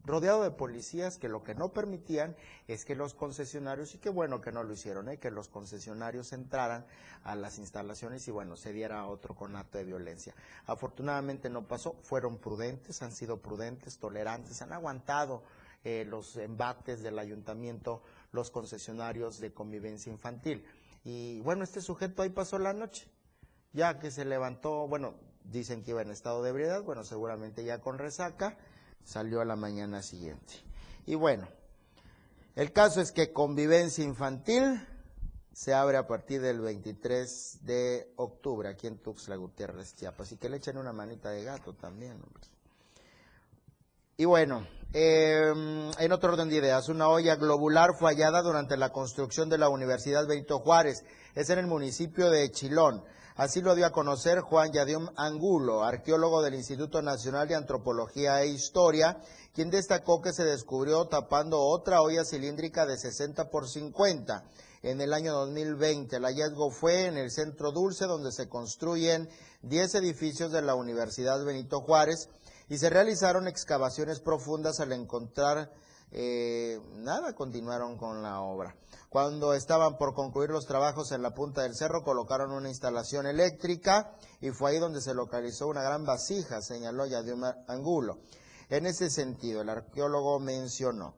rodeado de policías que lo que no permitían es que los concesionarios, y qué bueno que no lo hicieron, ¿eh? que los concesionarios entraran a las instalaciones y bueno, se diera otro conato de violencia. Afortunadamente no pasó, fueron prudentes, han sido prudentes, tolerantes, han aguantado eh, los embates del ayuntamiento, los concesionarios de convivencia infantil. Y bueno, este sujeto ahí pasó la noche, ya que se levantó, bueno, dicen que iba en estado de ebriedad, bueno, seguramente ya con resaca, salió a la mañana siguiente. Y bueno, el caso es que convivencia infantil se abre a partir del 23 de octubre aquí en Tuxtla Gutiérrez, Chiapas. Y que le echen una manita de gato también. Y bueno, em, en otro orden de ideas, una olla globular fue hallada durante la construcción de la Universidad Benito Juárez. Es en el municipio de Chilón. Así lo dio a conocer Juan Yadium Angulo, arqueólogo del Instituto Nacional de Antropología e Historia, quien destacó que se descubrió tapando otra olla cilíndrica de 60 por 50 en el año 2020. El hallazgo fue en el Centro Dulce, donde se construyen 10 edificios de la Universidad Benito Juárez y se realizaron excavaciones profundas al encontrar eh, nada, continuaron con la obra. Cuando estaban por concluir los trabajos en la punta del cerro, colocaron una instalación eléctrica y fue ahí donde se localizó una gran vasija, señaló un Angulo. En ese sentido, el arqueólogo mencionó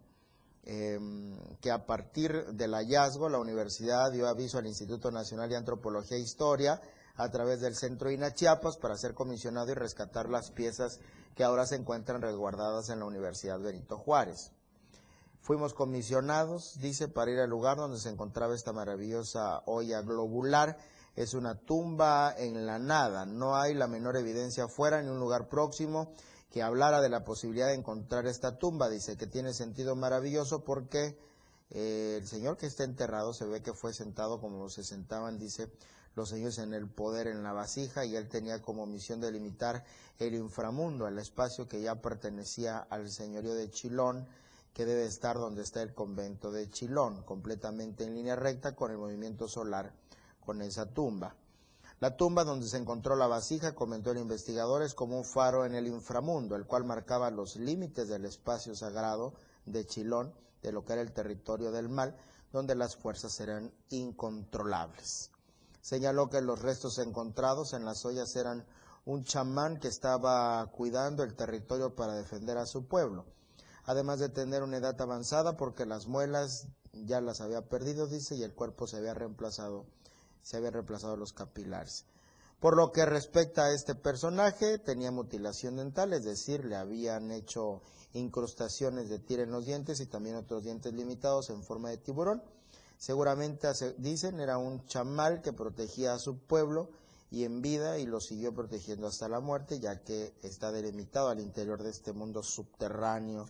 em, que a partir del hallazgo, la universidad dio aviso al Instituto Nacional de Antropología e Historia a través del Centro INA Chiapas para ser comisionado y rescatar las piezas que ahora se encuentran resguardadas en la Universidad Benito Juárez. Fuimos comisionados, dice, para ir al lugar donde se encontraba esta maravillosa olla globular. Es una tumba en la nada, no hay la menor evidencia afuera ni un lugar próximo que hablara de la posibilidad de encontrar esta tumba. Dice que tiene sentido maravilloso porque eh, el señor que está enterrado se ve que fue sentado como se sentaban, dice, los señores en el poder en la vasija y él tenía como misión delimitar el inframundo, el espacio que ya pertenecía al señorío de Chilón que debe estar donde está el convento de Chilón, completamente en línea recta con el movimiento solar, con esa tumba. La tumba donde se encontró la vasija, comentó el investigador, es como un faro en el inframundo, el cual marcaba los límites del espacio sagrado de Chilón, de lo que era el territorio del mal, donde las fuerzas eran incontrolables. Señaló que los restos encontrados en las ollas eran un chamán que estaba cuidando el territorio para defender a su pueblo además de tener una edad avanzada porque las muelas ya las había perdido, dice, y el cuerpo se había reemplazado, se había reemplazado los capilares. Por lo que respecta a este personaje, tenía mutilación dental, es decir, le habían hecho incrustaciones de tira en los dientes y también otros dientes limitados en forma de tiburón. Seguramente, dicen, era un chamal que protegía a su pueblo y en vida y lo siguió protegiendo hasta la muerte, ya que está delimitado al interior de este mundo subterráneo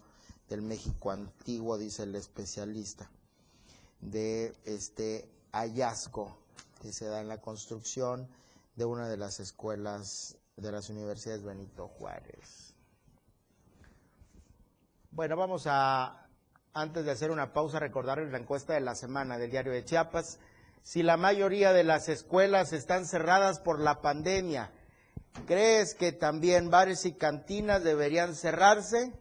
del México antiguo, dice el especialista, de este hallazgo que se da en la construcción de una de las escuelas de las universidades Benito Juárez. Bueno, vamos a, antes de hacer una pausa, recordarles la encuesta de la semana del diario de Chiapas. Si la mayoría de las escuelas están cerradas por la pandemia, ¿crees que también bares y cantinas deberían cerrarse?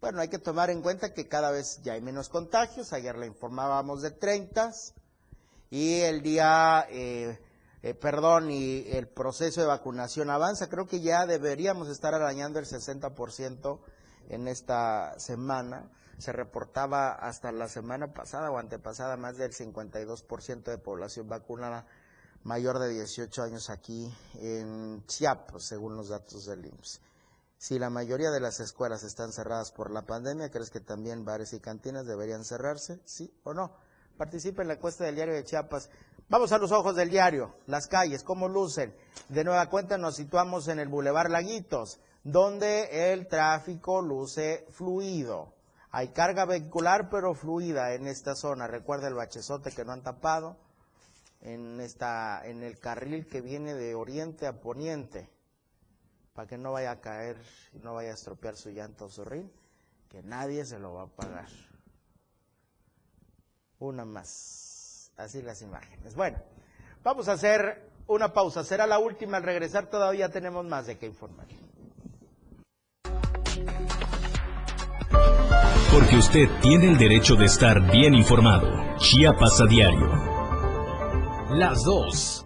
Bueno, hay que tomar en cuenta que cada vez ya hay menos contagios. Ayer le informábamos de 30 y el día, eh, eh, perdón, y el proceso de vacunación avanza. Creo que ya deberíamos estar arañando el 60% en esta semana. Se reportaba hasta la semana pasada o antepasada más del 52% de población vacunada mayor de 18 años aquí en Chiapas, según los datos del IMSS. Si la mayoría de las escuelas están cerradas por la pandemia, ¿crees que también bares y cantinas deberían cerrarse? ¿Sí o no? Participa en la encuesta del diario de Chiapas. Vamos a los ojos del diario, las calles, cómo lucen. De nueva cuenta nos situamos en el Boulevard Laguitos, donde el tráfico luce fluido. Hay carga vehicular, pero fluida en esta zona. Recuerda el bachezote que no han tapado en, esta, en el carril que viene de oriente a poniente para que no vaya a caer, no vaya a estropear su llanto o su rin, que nadie se lo va a pagar. Una más. así las imágenes. Bueno, vamos a hacer una pausa. Será la última. Al regresar todavía tenemos más de qué informar. Porque usted tiene el derecho de estar bien informado. Chiapas a diario. Las dos.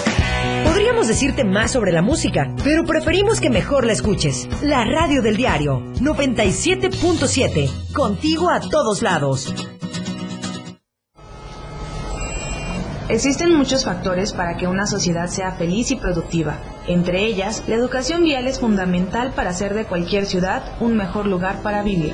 Podríamos decirte más sobre la música, pero preferimos que mejor la escuches. La radio del diario 97.7, contigo a todos lados. Existen muchos factores para que una sociedad sea feliz y productiva. Entre ellas, la educación vial es fundamental para hacer de cualquier ciudad un mejor lugar para vivir.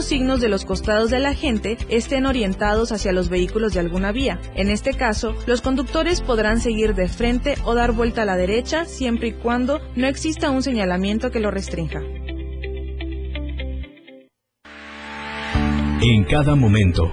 signos de los costados de la gente estén orientados hacia los vehículos de alguna vía. En este caso, los conductores podrán seguir de frente o dar vuelta a la derecha siempre y cuando no exista un señalamiento que lo restrinja. En cada momento,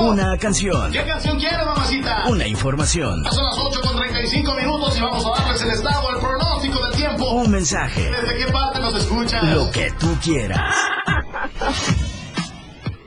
Una canción. ¿Qué canción quiere, mamacita? Una información. son las 8 con 35 minutos y vamos a darles el estado, el pronóstico del tiempo. Un mensaje. ¿Desde qué parte nos escuchas? Lo que tú quieras. <laughs>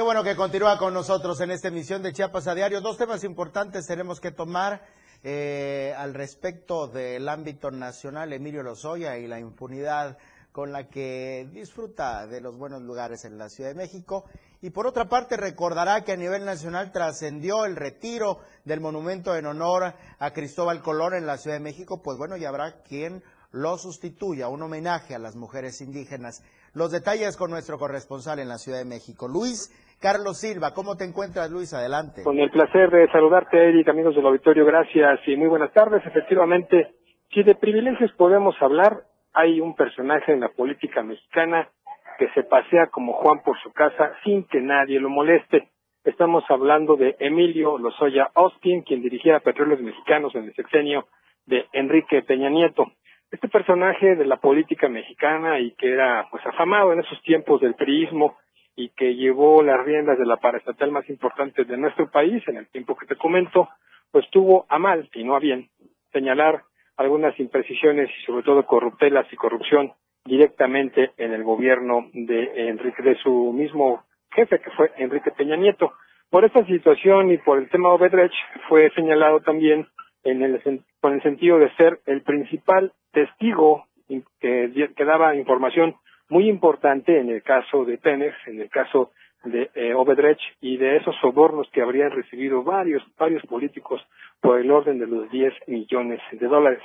Qué bueno que continúa con nosotros en esta emisión de Chiapas a Diario. Dos temas importantes tenemos que tomar eh, al respecto del ámbito nacional, Emilio Lozoya y la impunidad con la que disfruta de los buenos lugares en la Ciudad de México. Y por otra parte, recordará que a nivel nacional trascendió el retiro del monumento en honor a Cristóbal Colón en la Ciudad de México. Pues bueno, ya habrá quien lo sustituya, un homenaje a las mujeres indígenas. Los detalles con nuestro corresponsal en la Ciudad de México, Luis Carlos Silva. ¿Cómo te encuentras, Luis? Adelante. Con el placer de saludarte, Eric, amigos del auditorio. Gracias y muy buenas tardes. Efectivamente, si de privilegios podemos hablar, hay un personaje en la política mexicana que se pasea como Juan por su casa sin que nadie lo moleste. Estamos hablando de Emilio Lozoya Austin, quien dirigía Petróleos Mexicanos en el sexenio de Enrique Peña Nieto. Este personaje de la política mexicana y que era pues afamado en esos tiempos del priismo y que llevó las riendas de la paraestatal más importante de nuestro país en el tiempo que te comento, pues tuvo a mal y no a bien señalar algunas imprecisiones y sobre todo corruptelas y corrupción directamente en el gobierno de Enrique, de su mismo jefe que fue Enrique Peña Nieto. Por esta situación y por el tema Obedrech fue señalado también en el, con el sentido de ser el principal testigo que, daba información muy importante en el caso de Penex, en el caso de eh, Obedrech y de esos sobornos que habrían recibido varios, varios políticos por el orden de los 10 millones de dólares.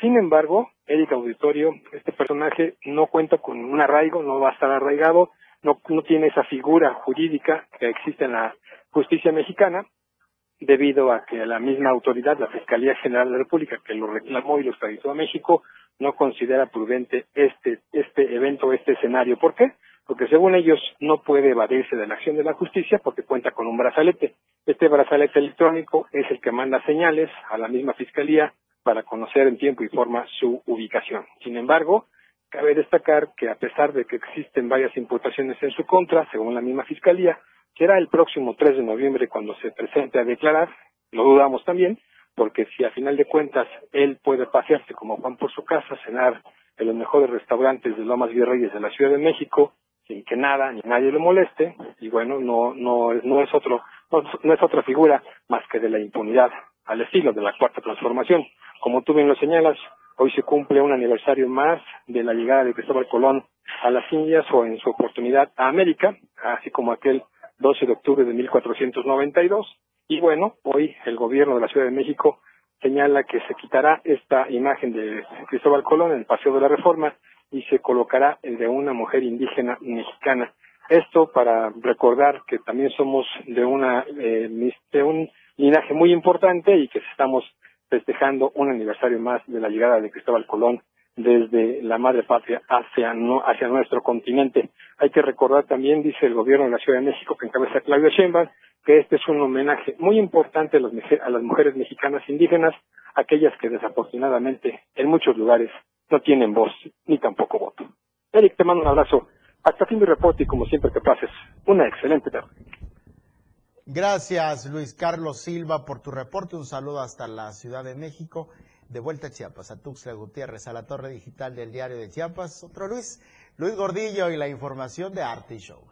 Sin embargo, Eric Auditorio, este personaje no cuenta con un arraigo, no va a estar arraigado, no tiene esa figura jurídica que existe en la justicia mexicana, debido a que la misma autoridad, la Fiscalía General de la República, que lo reclamó y lo extraditó a México, no considera prudente este, este evento, este escenario. ¿Por qué? porque según ellos no puede evadirse de la acción de la justicia porque cuenta con un brazalete. Este brazalete electrónico es el que manda señales a la misma fiscalía para conocer en tiempo y forma su ubicación. Sin embargo, cabe destacar que a pesar de que existen varias imputaciones en su contra, según la misma fiscalía, será el próximo 3 de noviembre cuando se presente a declarar, lo dudamos también, porque si a final de cuentas él puede pasearse como Juan por su casa, cenar en los mejores restaurantes de Lomas Virreyes de la Ciudad de México, sin que nada ni nadie le moleste, y bueno, no, no, no es otro, no, es otra figura más que de la impunidad, al estilo de la cuarta transformación. Como tú bien lo señalas, hoy se cumple un aniversario más de la llegada de Cristóbal Colón a las Indias o en su oportunidad a América, así como aquel 12 de octubre de 1492. Y bueno, hoy el gobierno de la Ciudad de México señala que se quitará esta imagen de Cristóbal Colón en el Paseo de la Reforma y se colocará el de una mujer indígena mexicana. Esto para recordar que también somos de una eh, de un linaje muy importante y que estamos festejando un aniversario más de la llegada de Cristóbal Colón desde la madre patria hacia, no, hacia nuestro continente. Hay que recordar también, dice el gobierno de la Ciudad de México, que encabeza Claudia Sheinbaum, que este es un homenaje muy importante a las, a las mujeres mexicanas indígenas, aquellas que desafortunadamente en muchos lugares no tienen voz ni tampoco voto. Eric, te mando un abrazo. Hasta fin mi reporte y como siempre que pases, una excelente tarde. Gracias Luis Carlos Silva por tu reporte. Un saludo hasta la Ciudad de México. De vuelta a Chiapas, a Tuxtla Gutiérrez, a la torre digital del diario de Chiapas. Otro Luis, Luis Gordillo y la información de Arte Show.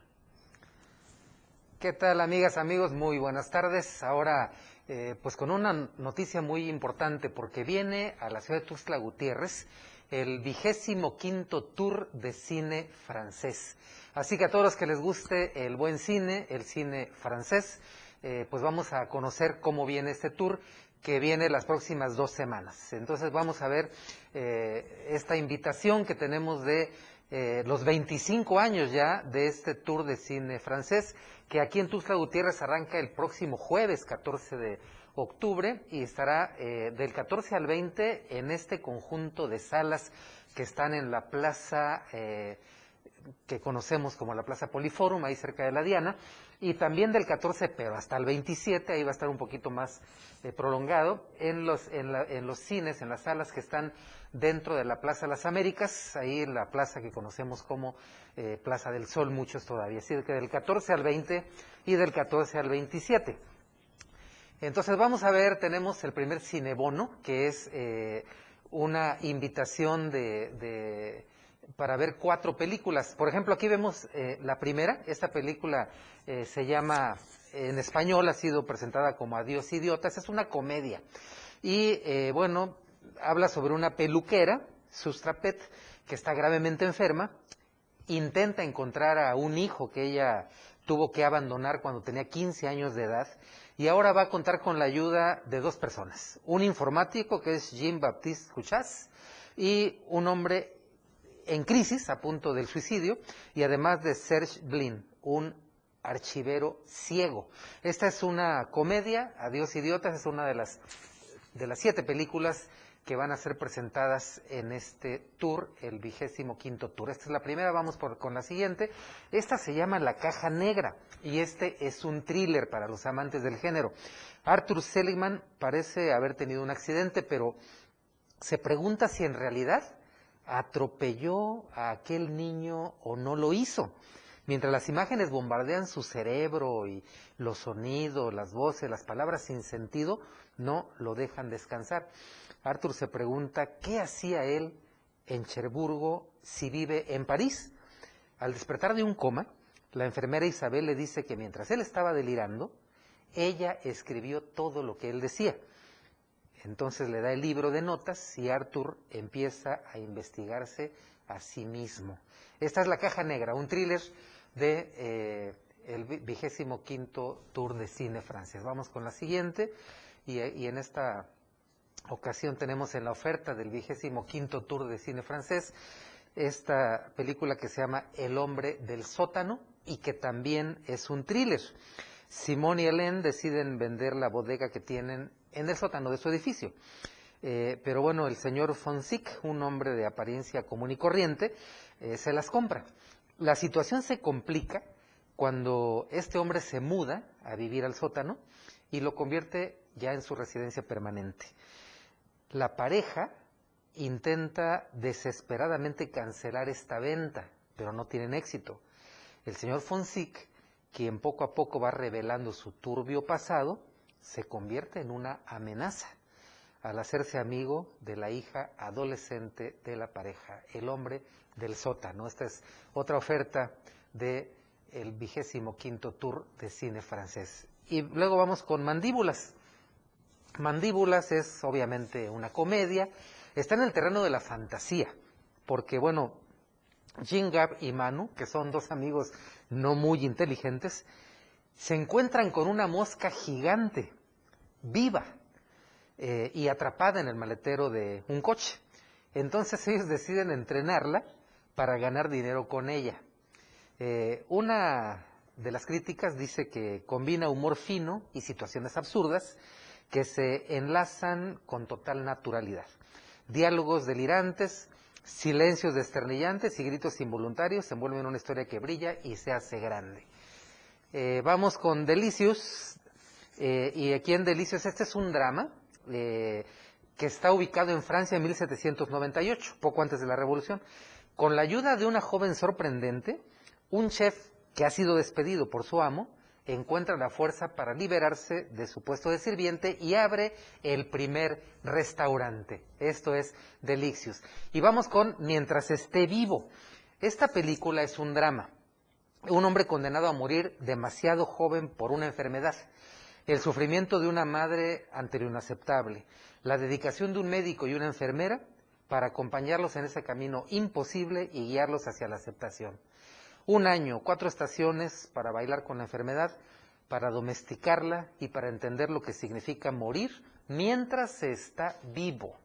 ¿Qué tal amigas, amigos? Muy buenas tardes. Ahora, eh, pues con una noticia muy importante porque viene a la ciudad de Tuxtla Gutiérrez el vigésimo quinto tour de cine francés. Así que a todos los que les guste el buen cine, el cine francés, eh, pues vamos a conocer cómo viene este tour que viene las próximas dos semanas. Entonces vamos a ver eh, esta invitación que tenemos de eh, los 25 años ya de este tour de cine francés, que aquí en Tuxtla Gutiérrez arranca el próximo jueves 14 de octubre y estará eh, del 14 al 20 en este conjunto de salas que están en la plaza que conocemos como la Plaza Poliforum, ahí cerca de la Diana, y también del 14, pero hasta el 27, ahí va a estar un poquito más eh, prolongado, en los, en, los cines, en las salas que están dentro de la Plaza las Américas, ahí en la plaza que conocemos como eh, Plaza del Sol, muchos todavía, así que del 14 al 20 y del 14 al 27. Entonces vamos a ver, tenemos el primer cinebono, que es eh, una invitación de para ver cuatro películas. Por ejemplo, aquí vemos eh, la primera. Esta película eh, se llama, en español ha sido presentada como Adiós Idiotas. Es una comedia. Y eh, bueno, habla sobre una peluquera, Sustrapet, que está gravemente enferma. Intenta encontrar a un hijo que ella tuvo que abandonar cuando tenía 15 años de edad. Y ahora va a contar con la ayuda de dos personas. Un informático que es Jean Baptiste Cuchas y un hombre en crisis, a punto del suicidio, y además de Serge Blin, un archivero ciego. Esta es una comedia, Adiós Idiotas, es una de las, de las siete películas que van a ser presentadas en este tour, el vigésimo quinto tour. Esta es la primera, vamos por, con la siguiente. Esta se llama La Caja Negra y este es un thriller para los amantes del género. Arthur Seligman parece haber tenido un accidente, pero se pregunta si en realidad atropelló a aquel niño o no lo hizo. Mientras las imágenes bombardean su cerebro y los sonidos, las voces, las palabras sin sentido, no lo dejan descansar. Arthur se pregunta qué hacía él en Cherburgo si vive en París. Al despertar de un coma, la enfermera Isabel le dice que mientras él estaba delirando, ella escribió todo lo que él decía. Entonces le da el libro de notas y Arthur empieza a investigarse a sí mismo. Esta es La Caja Negra, un thriller de eh, el vigésimo quinto tour de cine francés. Vamos con la siguiente y, y, en esta ocasión tenemos en la oferta del vigésimo quinto tour de cine francés esta película que se llama El hombre del sótano y que también es un thriller. Simone y Hélène deciden vender la bodega que tienen en el sótano de su edificio. Eh, pero bueno, el señor Fonsic, un hombre de apariencia común y corriente, eh, se las compra. La situación se complica cuando este hombre se muda a vivir al sótano y lo convierte ya en su residencia permanente. La pareja intenta desesperadamente cancelar esta venta, pero no tienen éxito. El señor Fonsic, quien poco a poco va revelando su turbio pasado, se convierte en una amenaza al hacerse amigo de la hija adolescente de la pareja, el hombre del sótano. Esta es otra oferta de el vigésimo quinto tour de cine francés. Y luego vamos con Mandíbulas. Mandíbulas es obviamente una comedia, está en el terreno de la fantasía, porque bueno, Jingab y Manu, que son dos amigos no muy inteligentes, se encuentran con una mosca gigante, viva eh, y atrapada en el maletero de un coche. Entonces ellos deciden entrenarla para ganar dinero con ella. Eh, una de las críticas dice que combina humor fino y situaciones absurdas que se enlazan con total naturalidad. Diálogos delirantes, silencios desternillantes y gritos involuntarios se envuelven en una historia que brilla y se hace grande. Eh, vamos con Delicious, eh, y aquí en Delicious este es un drama que está ubicado en Francia en 1798, poco antes de la Revolución. Con la ayuda de una joven sorprendente, un chef que ha sido despedido por su amo encuentra la fuerza para liberarse de su puesto de sirviente y abre el primer restaurante. Esto es Delicious. Y vamos con Mientras esté vivo. Esta película es un drama. Un hombre condenado a morir demasiado joven por una enfermedad. El sufrimiento de una madre ante lo inaceptable. La dedicación de un médico y una enfermera para acompañarlos en ese camino imposible y guiarlos hacia la aceptación. Un año, cuatro estaciones para bailar con la enfermedad, para domesticarla y para entender lo que significa morir mientras se está vivo.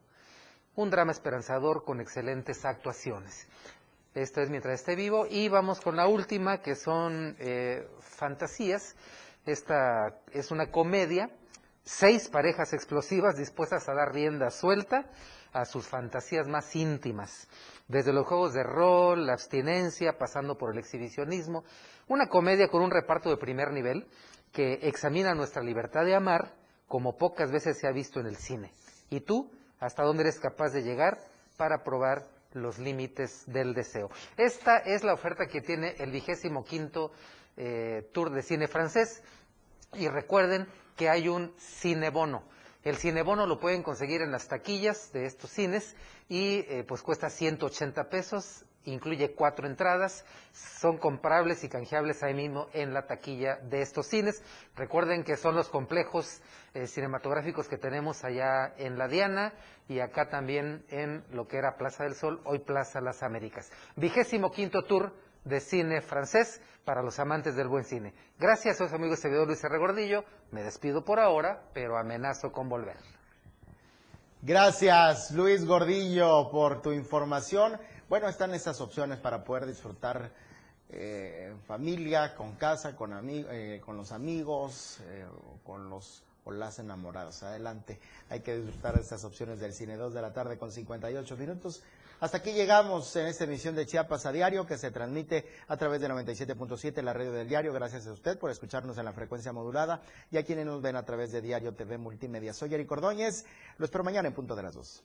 Un drama esperanzador con excelentes actuaciones. Esto es mientras esté vivo. Y vamos con la última que son eh, fantasías. Esta es una comedia, seis parejas explosivas dispuestas a dar rienda suelta a sus fantasías más íntimas. Desde los juegos de rol, la abstinencia, pasando por el exhibicionismo, una comedia con un reparto de primer nivel que examina nuestra libertad de amar como pocas veces se ha visto en el cine. ¿Y tú, hasta dónde eres capaz de llegar para probar los límites del deseo? Esta es la oferta que tiene el vigésimo quinto eh, Tour de Cine Francés. Y recuerden que hay un cinebono. El cinebono lo pueden conseguir en las taquillas de estos cines y eh, pues cuesta 180 pesos, incluye cuatro entradas, son comprables y canjeables ahí mismo en la taquilla de estos cines. Recuerden que son los complejos eh, cinematográficos que tenemos allá en La Diana y acá también en lo que era Plaza del Sol, hoy Plaza Las Américas. Vigésimo quinto tour de cine francés para los amantes del buen cine. Gracias a su amigo servidor Luis R. Gordillo. Me despido por ahora, pero amenazo con volver. Gracias, Luis Gordillo, por tu información. Bueno, están estas opciones para poder disfrutar eh, familia, con casa, con, eh, con los amigos, eh, con los o las enamorados. Adelante, hay que disfrutar de estas opciones del cine 2 de la tarde con 58 minutos. Hasta aquí llegamos en esta emisión de Chiapas a Diario que se transmite a través de 97.7, la radio del diario. Gracias a usted por escucharnos en la frecuencia modulada y a quienes nos ven a través de Diario TV Multimedia. Soy Eric Ordóñez. Lo espero mañana en punto de las dos.